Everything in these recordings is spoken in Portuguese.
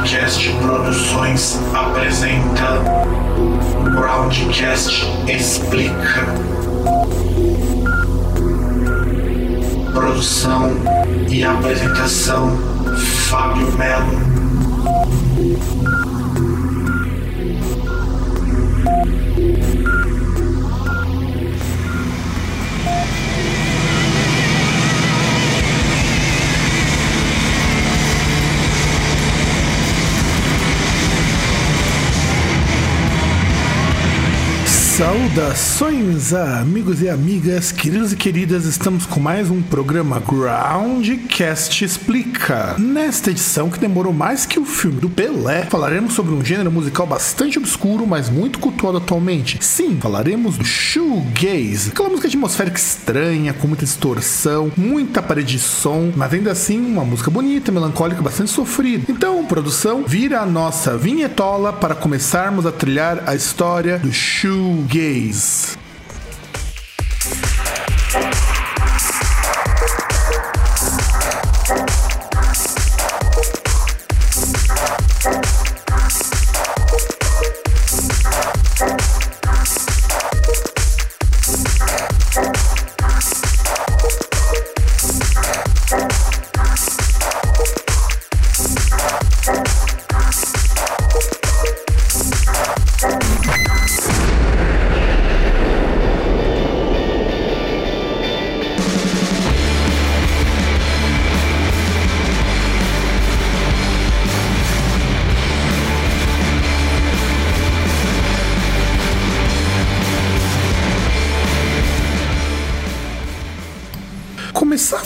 Groundcast Produções apresenta Groundcast Explica. Produção e apresentação Fábio Melo. Saudações, amigos e amigas, queridos e queridas, estamos com mais um programa Groundcast Explica. Nesta edição, que demorou mais que o filme do Pelé, falaremos sobre um gênero musical bastante obscuro, mas muito cultuado atualmente. Sim, falaremos do shoegaze, aquela música atmosférica estranha, com muita distorção, muita parede de som, mas ainda assim uma música bonita, melancólica, bastante sofrida. Então, produção, vira a nossa vinhetola para começarmos a trilhar a história do shoegaze gays.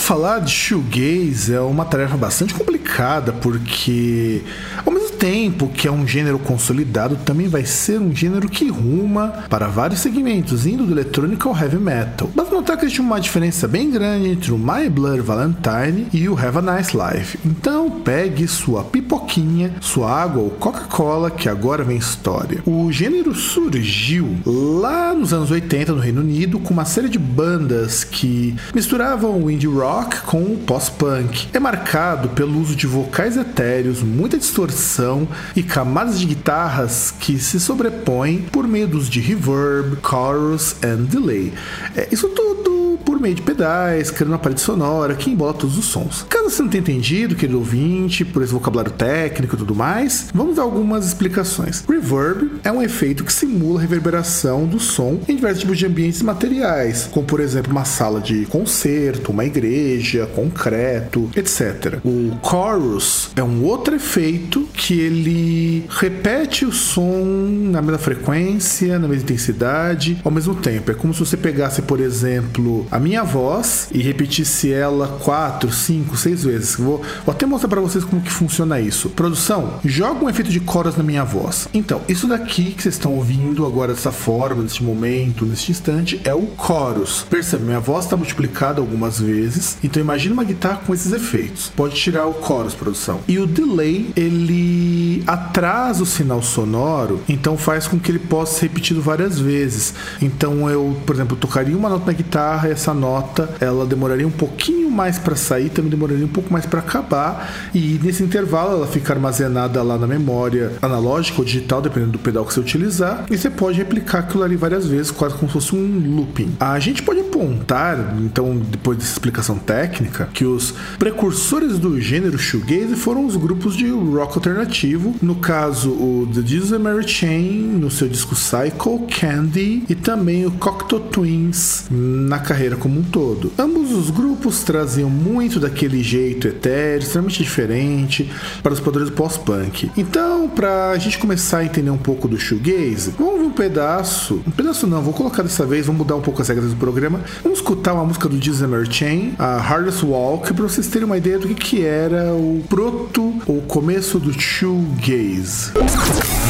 Falar de shoegaze é uma tarefa bastante complicada porque ao tempo que é um gênero consolidado, também vai ser um gênero que ruma para vários segmentos, indo do eletrônico ao heavy metal. Mas notar que existe uma diferença bem grande entre o My Blood Valentine e o Have a Nice Life. Então pegue sua pipoquinha, sua água ou Coca-Cola, que agora vem história. O gênero surgiu lá nos anos 80 no Reino Unido com uma série de bandas que misturavam o indie rock com o post-punk. É marcado pelo uso de vocais etéreos, muita distorção e camadas de guitarras que se sobrepõem por meio dos de reverb, chorus e delay. É, isso tudo por meio de pedais, criando uma parede sonora que embola todos os sons. Caso você não tenha entendido, querido ouvinte, por esse vocabulário técnico e tudo mais, vamos dar algumas explicações. Reverb é um efeito que simula a reverberação do som em diversos tipos de ambientes materiais, como por exemplo uma sala de concerto, uma igreja, concreto, etc. O chorus é um outro efeito que ele repete o som na mesma frequência, na mesma intensidade, ao mesmo tempo. É como se você pegasse, por exemplo, a minha voz e repetisse ela quatro, cinco, seis vezes. Vou, vou até mostrar para vocês como que funciona isso. Produção, joga um efeito de chorus na minha voz. Então, isso daqui que vocês estão ouvindo agora dessa forma, neste momento, neste instante, é o chorus. Percebe, minha voz está multiplicada algumas vezes. Então, imagine uma guitarra com esses efeitos. Pode tirar o chorus, produção. E o delay, ele atrasa o sinal sonoro, então faz com que ele possa ser repetido várias vezes. Então, eu, por exemplo, tocaria uma nota na guitarra essa nota ela demoraria um pouquinho mais para sair, também demoraria um pouco mais para acabar, e nesse intervalo ela fica armazenada lá na memória analógica ou digital, dependendo do pedal que você utilizar, e você pode replicar aquilo ali várias vezes, quase como se fosse um looping. A gente pode apontar, então, depois dessa explicação técnica, que os precursores do gênero shoegaze foram os grupos de rock alternativo, no caso o The Jesus Mary Chain no seu disco Cycle, Candy e também o Cocteau Twins na carreira como um todo. Ambos os grupos traziam muito daquele jeito etéreo, extremamente diferente para os padrões do pós-punk. Então, para a gente começar a entender um pouco do shoegaze, vamos ver um pedaço, um pedaço não, vou colocar dessa vez, vamos mudar um pouco as regras do programa. Vamos escutar uma música do Mary Chain, a Hardest Walk, para vocês terem uma ideia do que, que era o proto, o começo do shoegaze.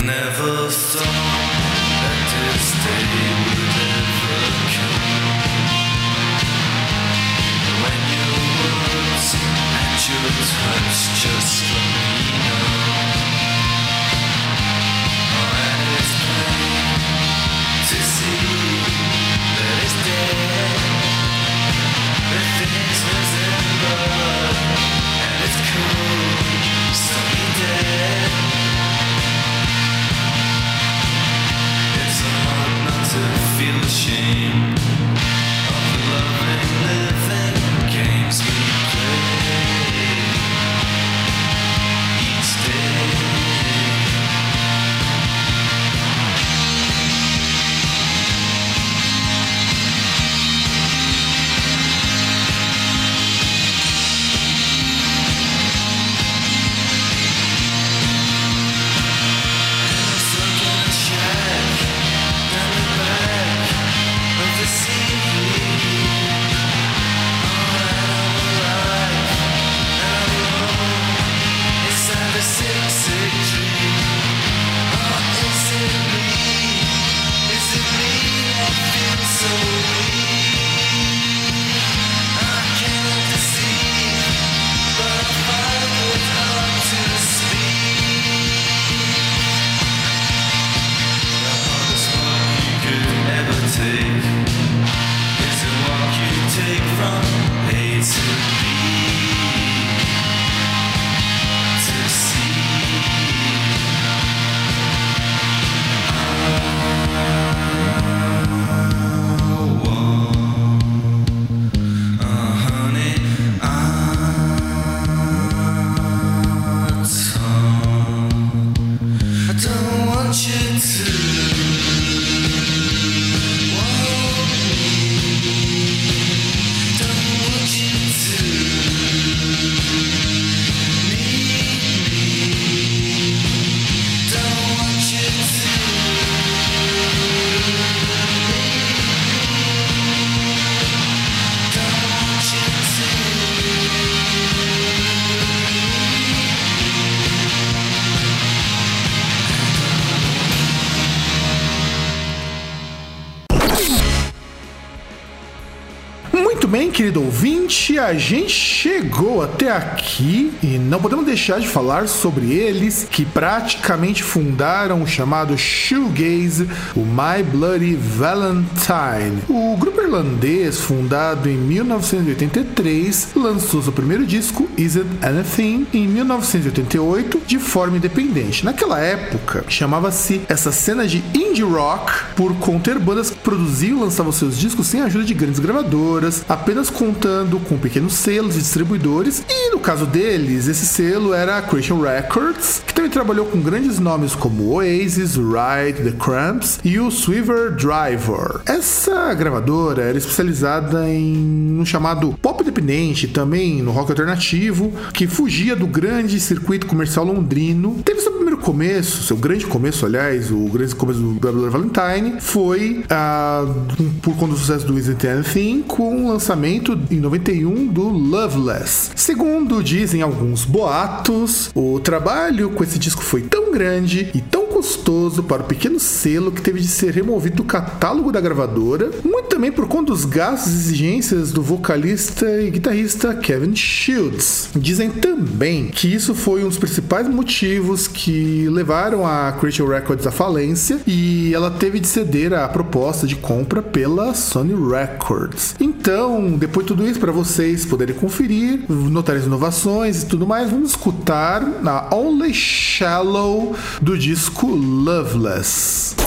Never to feel ashamed. Ouvinte, a gente chegou até aqui e não podemos deixar de falar sobre eles que praticamente fundaram o chamado shoegaze, o My Bloody Valentine. O grupo irlandês, fundado em 1983, lançou seu primeiro disco, Is It Anything, em 1988, de forma independente. Naquela época, chamava-se essa cena de indie rock por conter bandas que produziam e lançavam seus discos sem a ajuda de grandes gravadoras, apenas contando com pequenos selos e distribuidores. E no caso deles, esse selo era a Christian Records, que trabalhou com grandes nomes como Oasis, Ride, The Cramps e o Sweaver Driver. Essa gravadora era especializada em um chamado pop independente, também no rock alternativo, que fugia do grande circuito comercial londrino. Teve seu primeiro começo, seu grande começo, aliás, o grande começo do Bloody Valentine foi uh, por conta do sucesso do Isn't Anything com o lançamento em 91 do Loveless. Segundo dizem alguns boatos, o trabalho com esse disco foi tão grande e tão custoso para o pequeno selo que teve de ser removido do catálogo da gravadora, muito também por conta dos gastos e exigências do vocalista e guitarrista Kevin Shields. Dizem também que isso foi um dos principais motivos que levaram a Creature Records à falência e ela teve de ceder à proposta de compra pela Sony Records. Então, depois de tudo isso, para vocês poderem conferir, notar as inovações e tudo mais, vamos escutar na Only Shallow do disco Loveless.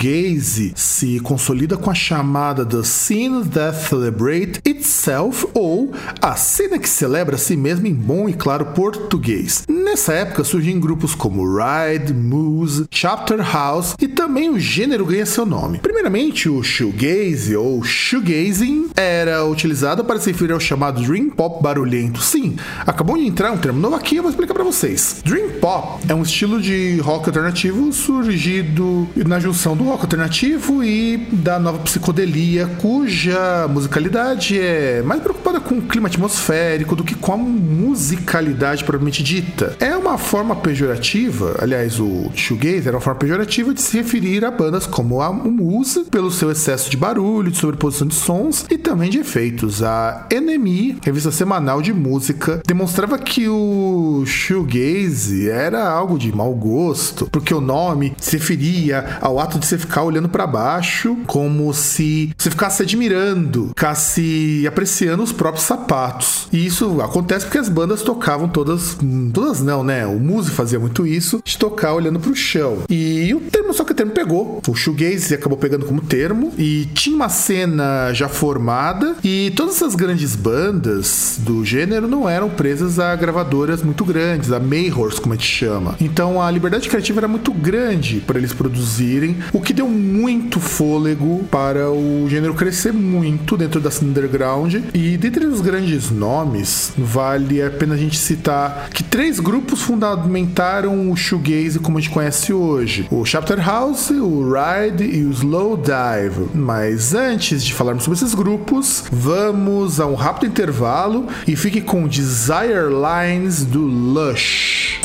Shoegaze se consolida com a chamada The Scene That Celebrate Itself ou a cena que celebra a si mesma em bom e claro português. Nessa época surgem grupos como Ride, Moose, Chapter House e também o gênero ganha seu nome. Primeiramente, o shoegaze ou shoegazing era utilizado para se referir ao chamado dream pop barulhento. Sim, acabou de entrar um termo novo aqui, eu vou explicar para vocês. Dream pop é um estilo de rock alternativo surgido na junção do rock alternativo e da nova psicodelia, cuja musicalidade é mais preocupada com o clima atmosférico do que com a musicalidade propriamente dita. É uma forma pejorativa, aliás, o shoegaze era uma forma pejorativa de se referir a bandas como a Muse, pelo seu excesso de barulho, de sobreposição de sons e também de efeitos. A NME, revista semanal de música, demonstrava que o shoegaze era algo de mau gosto, porque o nome se referia ao ato de você ficar olhando para baixo, como se você ficasse admirando, ficasse apreciando os próprios sapatos. E isso acontece porque as bandas tocavam todas, todas não, né? O Muse fazia muito isso, de tocar olhando para o chão. E o termo só que o termo pegou. O shoegaze acabou pegando como termo e tinha uma cena já formada e todas essas grandes bandas do gênero não eram presas a gravadoras muito grandes, a Mayhors, como a gente chama. Então a liberdade criativa era muito grande para eles produzirem, o que deu muito fôlego para o gênero crescer muito dentro da cena E dentre os grandes nomes, vale a pena a gente citar que três grupos fundamentaram o shoegaze como a gente conhece hoje: o Chapter House, o Ride e o Slow Dive. Mas antes de falarmos sobre esses grupos, vamos a um rápido intervalo e fique com Desire Lines do Lush.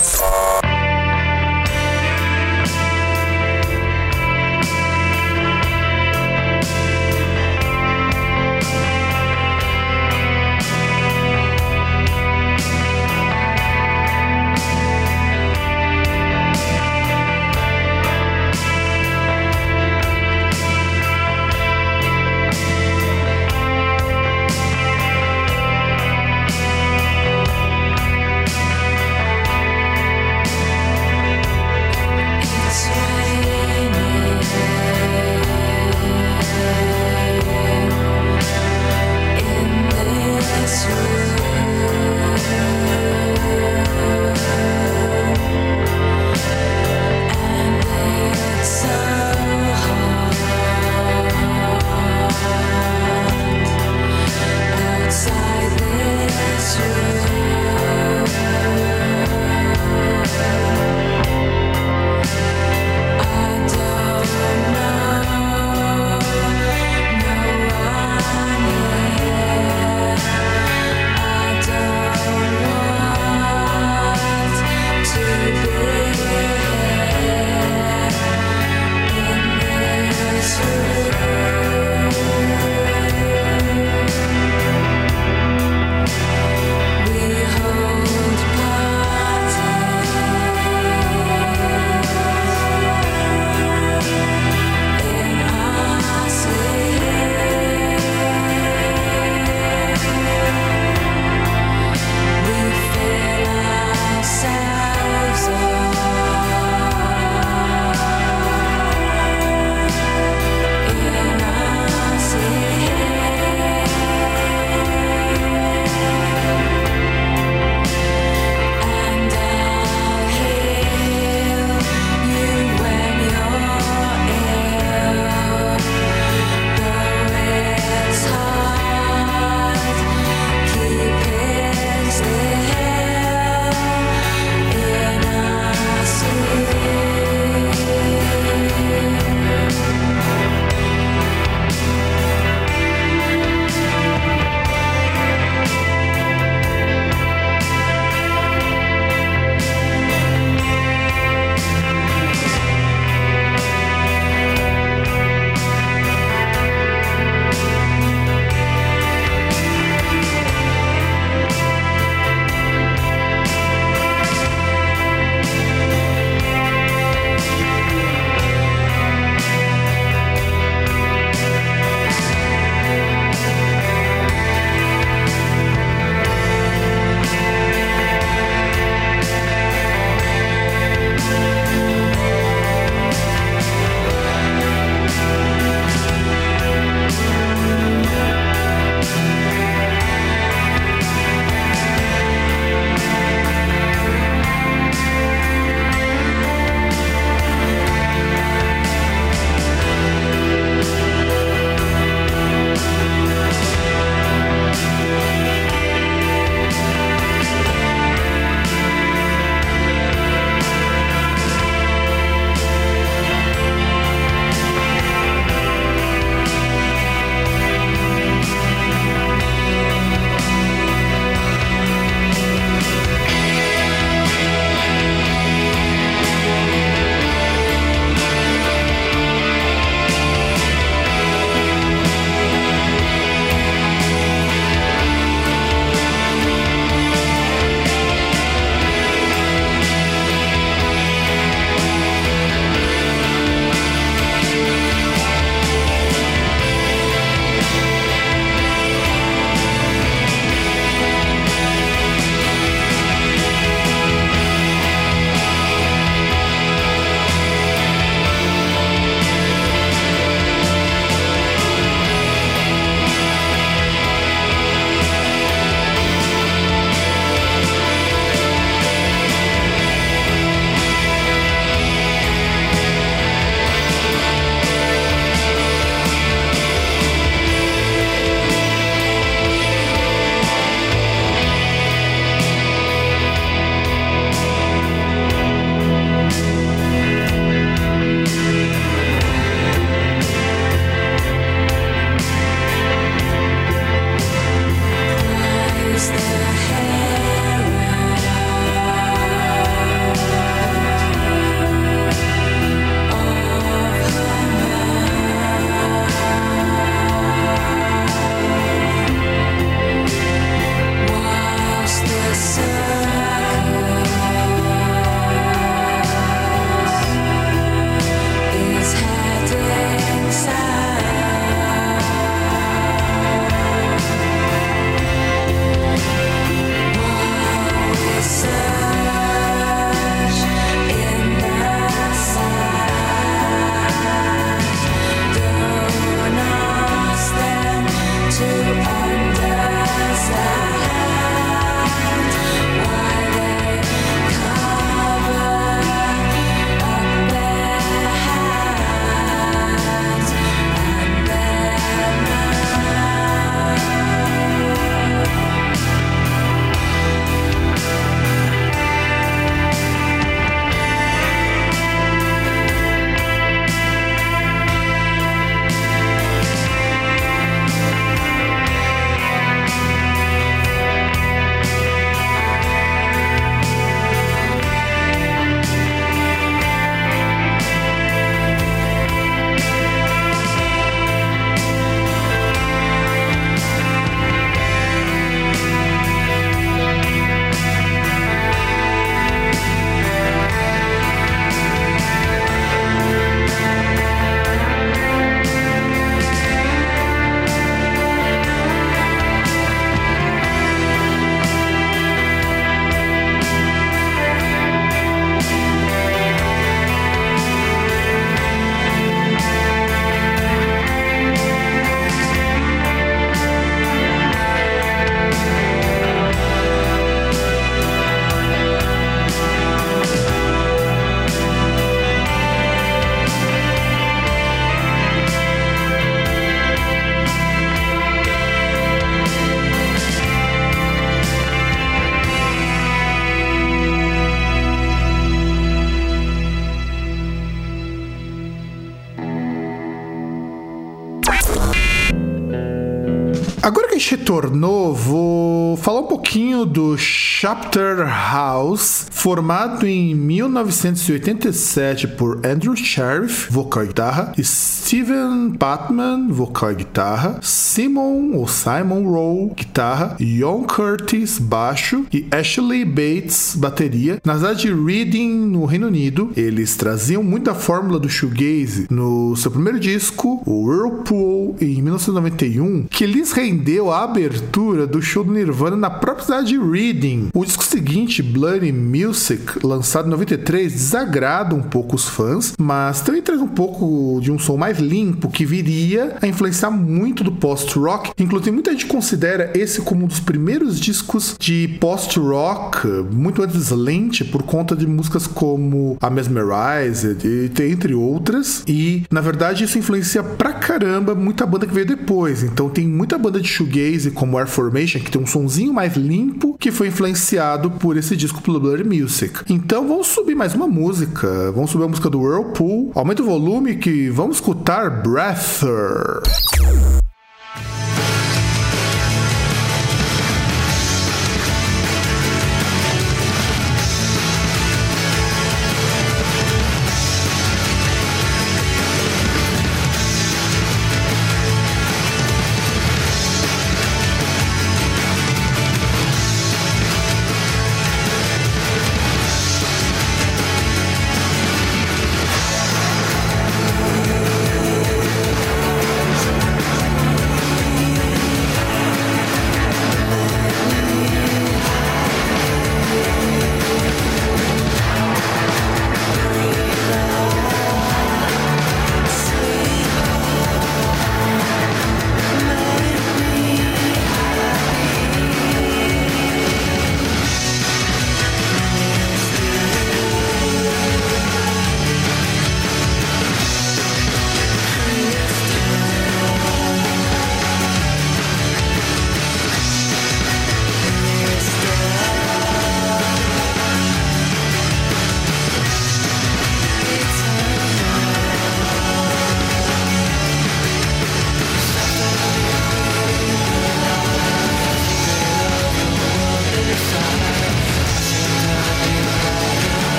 Gente retornou, vou falar um pouquinho do Chapter House, formado em 1987 por Andrew Sheriff, vocal e guitarra, Steven Patman, vocal e guitarra, Simon ou Simon Rowe, guitarra, John Curtis, baixo e Ashley Bates, bateria, na cidade de Reading, no Reino Unido. Eles traziam muita fórmula do shoegaze no seu primeiro disco, o Whirlpool, em 1991, que lhes rendeu a abertura do show do Nirvana na própria cidade de Reading. O disco seguinte, Bloody Music, lançado em 93, desagrada um pouco os fãs, mas também traz um pouco de um som mais limpo que viria a influenciar muito do post-rock. Inclusive, muita gente considera esse como um dos primeiros discos de post-rock, muito antes lente, por conta de músicas como a Mesmerized, entre outras. E, na verdade, isso influencia pra caramba muita banda que veio depois. Então, tem muita banda de shoegaze, como Air Formation, que tem um sonzinho mais limpo, que foi influenciado por esse disco pelo Blood Music. Então, vamos subir mais uma música. Vamos subir a música do Whirlpool. Aumenta o volume que vamos escutar Breather.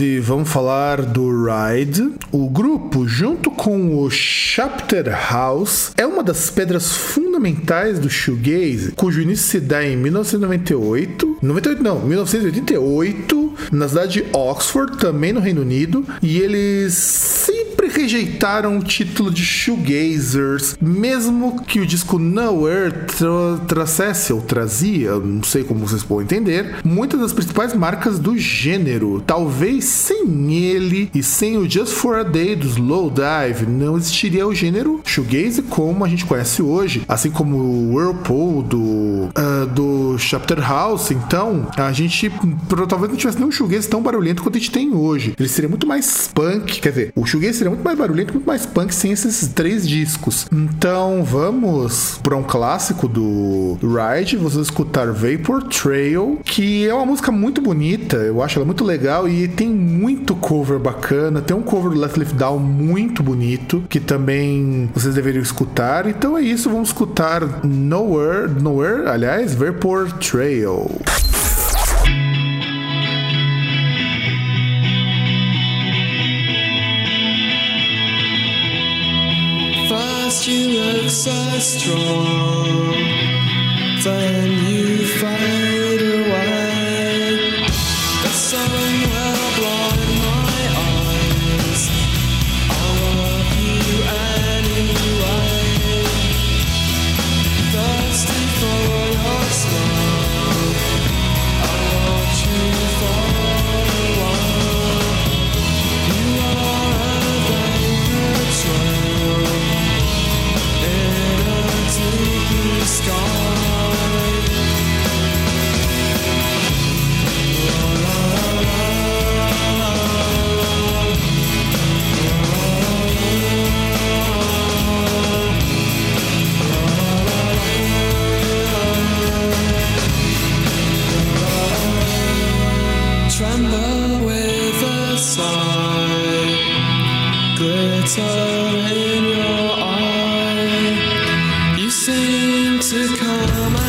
E vamos falar do Ride. O grupo, junto com o Chapter House, é uma das pedras fundamentais do shoegaze, cujo início se dá em 1998, 98 não, 1988, na cidade de Oxford, também no Reino Unido, e eles sempre rejeitaram o título de shoegazers, mesmo que o disco Nowhere tra trouxesse ou trazia, não sei como vocês podem entender, muitas das principais marcas do gênero. Talvez sem ele e sem o Just for a Day do Slowdive não existiria o gênero shoegaze como a gente conhece hoje, assim como o Whirlpool do, uh, do Chapter House. Então, a gente talvez não tivesse nenhum shoegaze tão barulhento quanto a gente tem hoje. Ele seria muito mais punk, quer dizer, o shoegaze seria muito mais barulhento, muito mais punk sem esses três discos. Então, vamos para um clássico do Ride, vocês escutar Vapor Trail, que é uma música muito bonita, eu acho ela muito legal e tem muito cover bacana. Tem um cover do Let Lift Down muito bonito, que também vocês deveriam escutar. Então é isso, vamos escutar Nowhere, Nowhere, aliás, Vapor Trail. So strong, then you fade glitter in your eye. You seem to come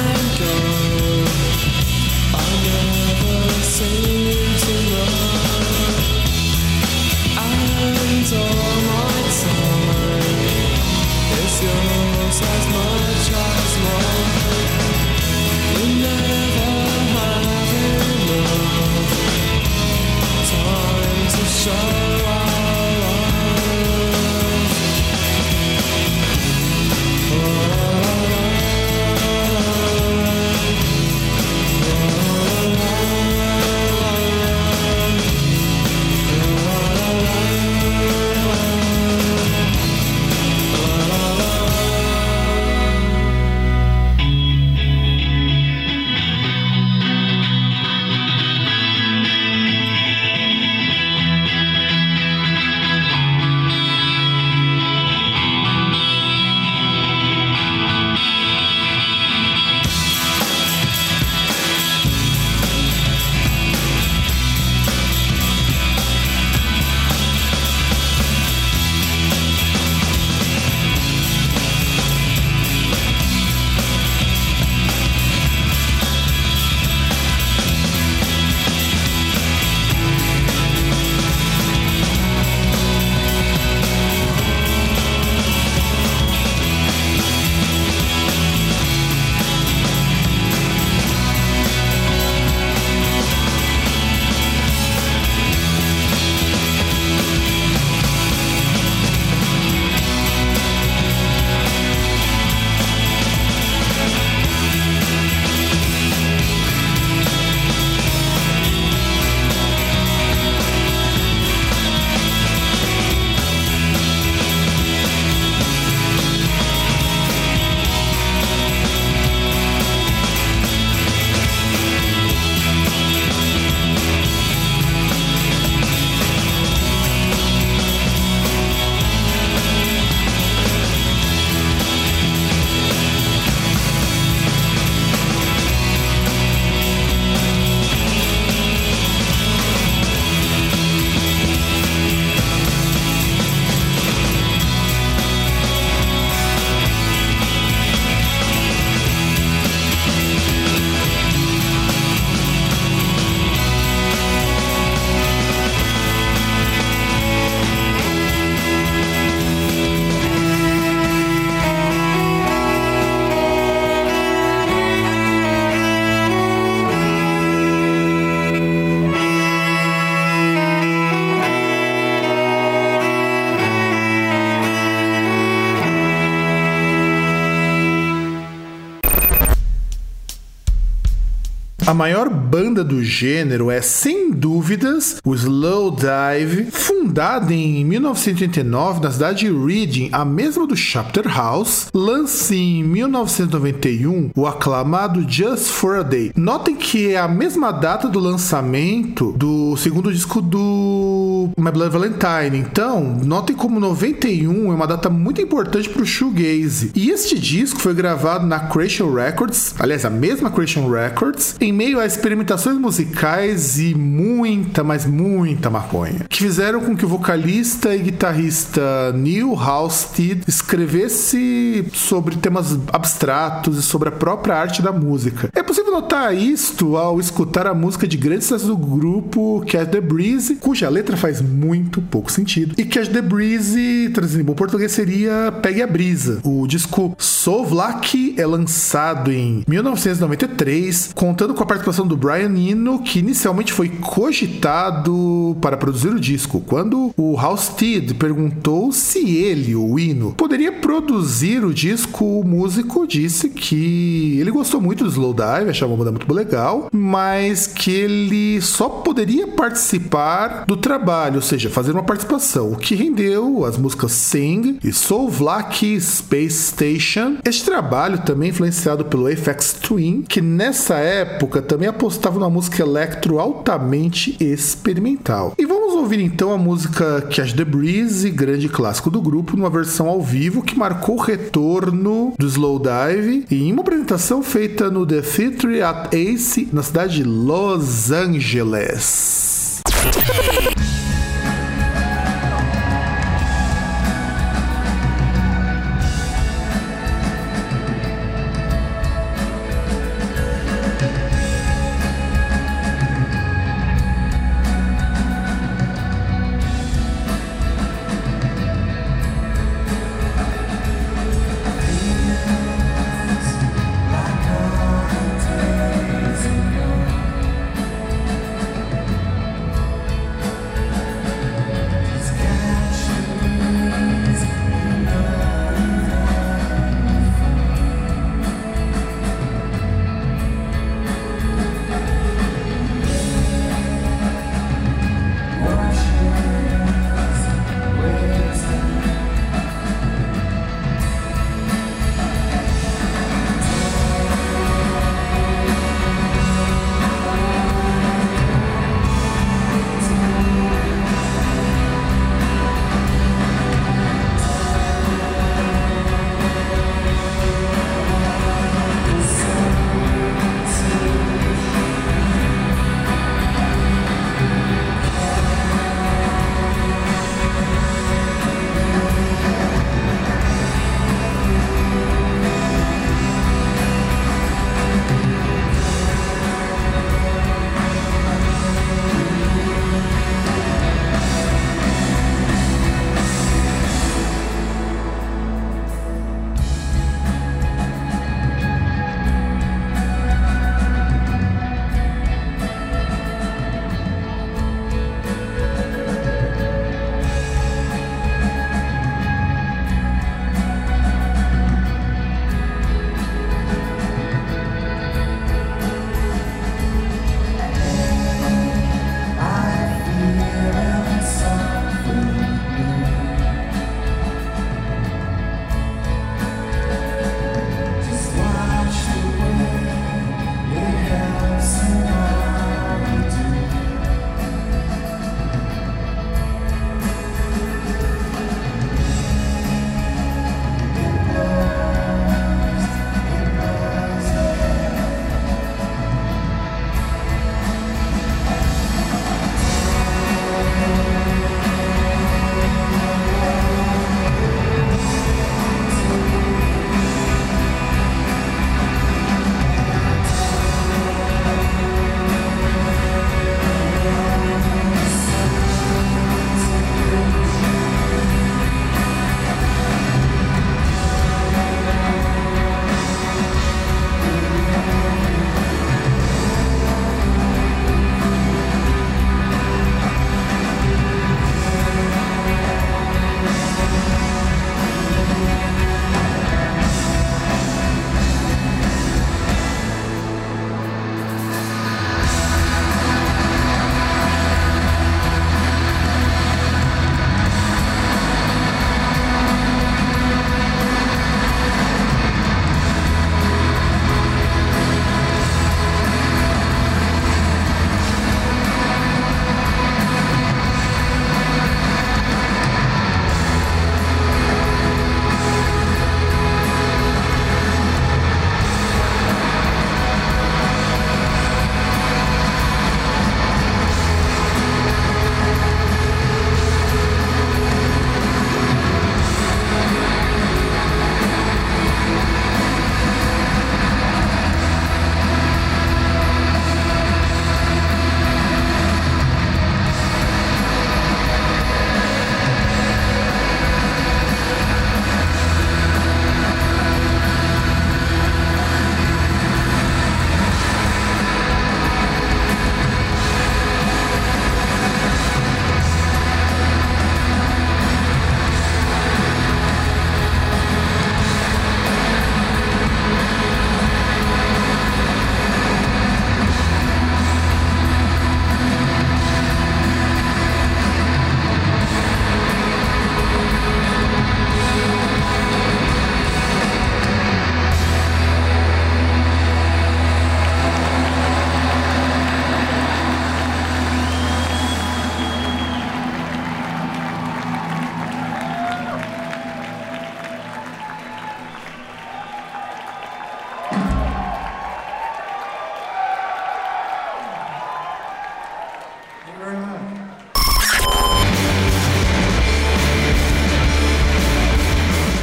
A maior banda do gênero é, sem dúvidas, o Slow Dive, fundada em 1989 na cidade de Reading, a mesma do Chapter House, lança em 1991 o aclamado Just for a Day. Notem que é a mesma data do lançamento do segundo disco do My Blood Valentine. Então, notem como 91 é uma data muito importante para o shoegaze. E este disco foi gravado na Creation Records, aliás, a mesma Creation Records, em meio a experimentações musicais e muita, mas muita maconha, que fizeram com que o vocalista e guitarrista Neil Halstead escrevesse sobre temas abstratos e sobre a própria arte da música. É possível notar isto ao escutar a música de grandes sucessos do grupo Catch the Breeze, cuja letra faz muito pouco sentido. E Catch the Breeze, traduzindo em bom português, seria Pegue a Brisa. O disco Sovlak é lançado em 1993, contando com a participação do Brian Eno, que inicialmente foi cogitado para produzir o disco. Quando o Halstead perguntou se ele, o Eno, poderia produzir o disco, o músico disse que ele gostou muito do Slowdive, achava uma banda muito legal, mas que ele só poderia participar do trabalho, ou seja, fazer uma participação, o que rendeu as músicas Sing e Sovlak Space Station. Este trabalho também influenciado pelo Apex Twin, que nessa época também apostava numa música electro altamente experimental. E vamos ouvir então a música Catch the Breeze, grande clássico do grupo, numa versão ao vivo que marcou o retorno do Slowdive e em uma apresentação feita no The Theatre at Ace, na cidade de Los Angeles.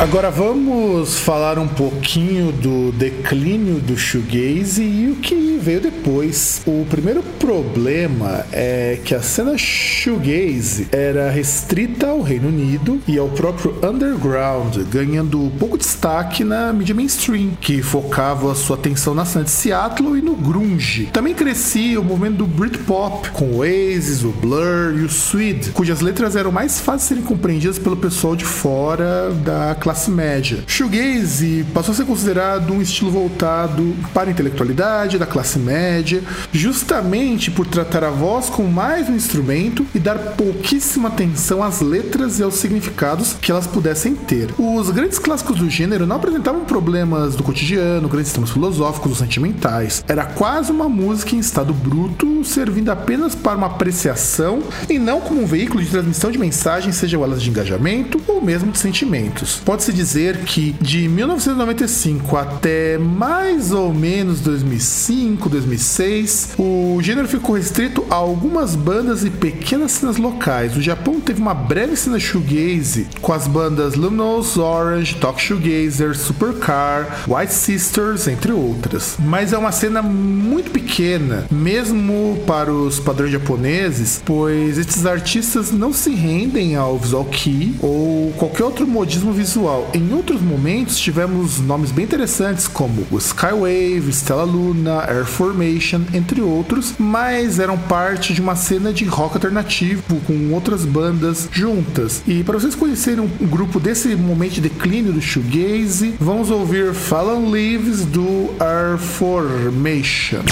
Agora vamos falar um pouquinho do declínio do shoegaze e o que veio depois. O primeiro problema é que a cena shoegaze era restrita ao Reino Unido e ao próprio underground, ganhando pouco destaque na mídia mainstream, que focava sua atenção na cena de Seattle e no grunge. Também crescia o movimento do Britpop, com o Oasis, o Blur e o Swede, cujas letras eram mais fáceis de serem compreendidas pelo pessoal de fora da classe média. Shoegaze passou a ser considerado um estilo voltado para a intelectualidade da classe média, justamente por tratar a voz como mais um instrumento e dar pouquíssima atenção às letras e aos significados que elas pudessem ter. Os grandes clássicos do gênero não apresentavam problemas do cotidiano, grandes temas filosóficos ou sentimentais. Era quase uma música em estado bruto, servindo apenas para uma apreciação e não como um veículo de transmissão de mensagens, sejam elas de engajamento ou mesmo de sentimentos. Pode-se dizer que de 1995 até mais ou menos 2005, 2006, o gênero ficou restrito a algumas bandas e pequenas cenas locais. O Japão teve uma breve cena shoegaze com as bandas Luminous Orange, Talk Shoegazer, Supercar, White Sisters, entre outras. Mas é uma cena muito pequena, mesmo para os padrões japoneses, pois esses artistas não se rendem ao visual kei ou qualquer outro modismo visual. Em outros momentos tivemos nomes bem interessantes como Skywave, Stella Luna, Air Formation, entre outros, mas eram parte de uma cena de rock alternativo com outras bandas juntas. E para vocês conhecerem um grupo desse momento de declínio do shoegaze, vamos ouvir Fallen Leaves do Air Formation.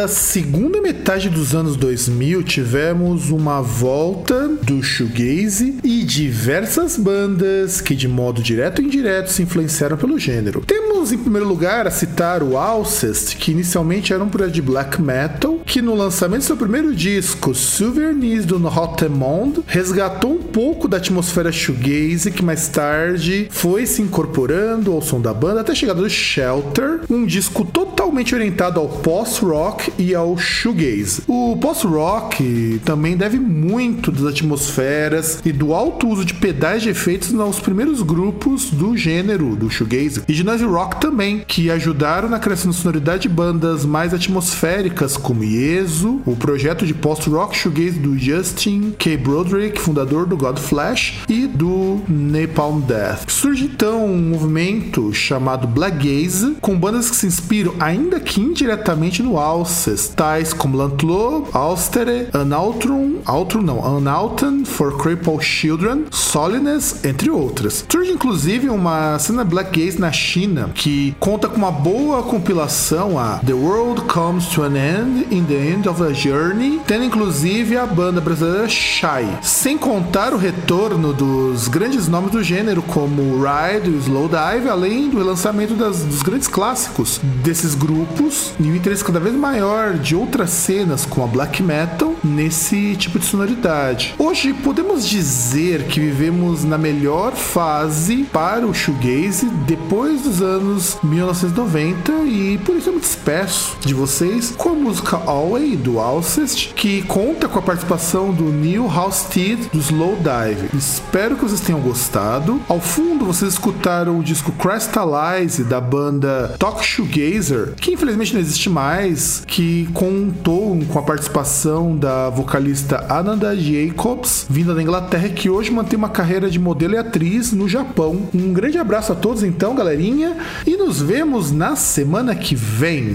Da segunda metade dos anos 2000, tivemos uma volta do shoegaze e diversas bandas que de modo direto ou indireto se influenciaram pelo gênero. Temos em primeiro lugar a citar o Alcest, que inicialmente era um projeto de black metal, que no lançamento do seu primeiro disco, Souvenirs do Hot Monde, resgatou um pouco da atmosfera shoegaze que mais tarde foi se incorporando ao som da banda até a chegada do Shelter, um disco totalmente orientado ao post-rock e ao shoegaze. O post-rock também deve muito das atmosferas e do alto uso de pedais de efeitos nos primeiros grupos do gênero do shoegaze e de noise rock também, que ajudaram na criação de sonoridade de bandas mais atmosféricas como Yeso, o projeto de post-rock shoegaze do Justin K. Broderick, fundador do Godflesh e do Napalm Death. Surge então um movimento chamado Black Gaze, com bandas que se inspiram ainda que indiretamente no Alcest, tais como Lantlo, Alstere, Anautrum, Outrum não, Anauten for Crippled Children, Soliness, entre outras. Surge inclusive uma cena Black Gaze na China que conta com uma boa compilação a The World Comes to an End in the End of a Journey, tendo inclusive a banda brasileira Shy, sem contar o retorno dos grandes nomes do gênero como Ride e Slowdive, além do relançamento das, dos grandes clássicos desses grupos e o interesse cada vez maior de outras cenas como a black metal nesse tipo de sonoridade. Hoje podemos dizer que vivemos na melhor fase para o shoegaze depois dos anos 1990 e por isso eu me despeço de vocês com a música Always do Alcest, que conta com a participação do Neil Halstead do Slowdive. Espero que vocês tenham gostado. Ao fundo vocês escutaram o disco Crystallize da banda Talk Shoegazer, que infelizmente não existe mais, que contou com a participação da vocalista Ananda Jacobs, vinda da Inglaterra, que hoje mantém uma carreira de modelo e atriz no Japão. Um grande abraço a todos então, galerinha, e nos vemos na semana que vem.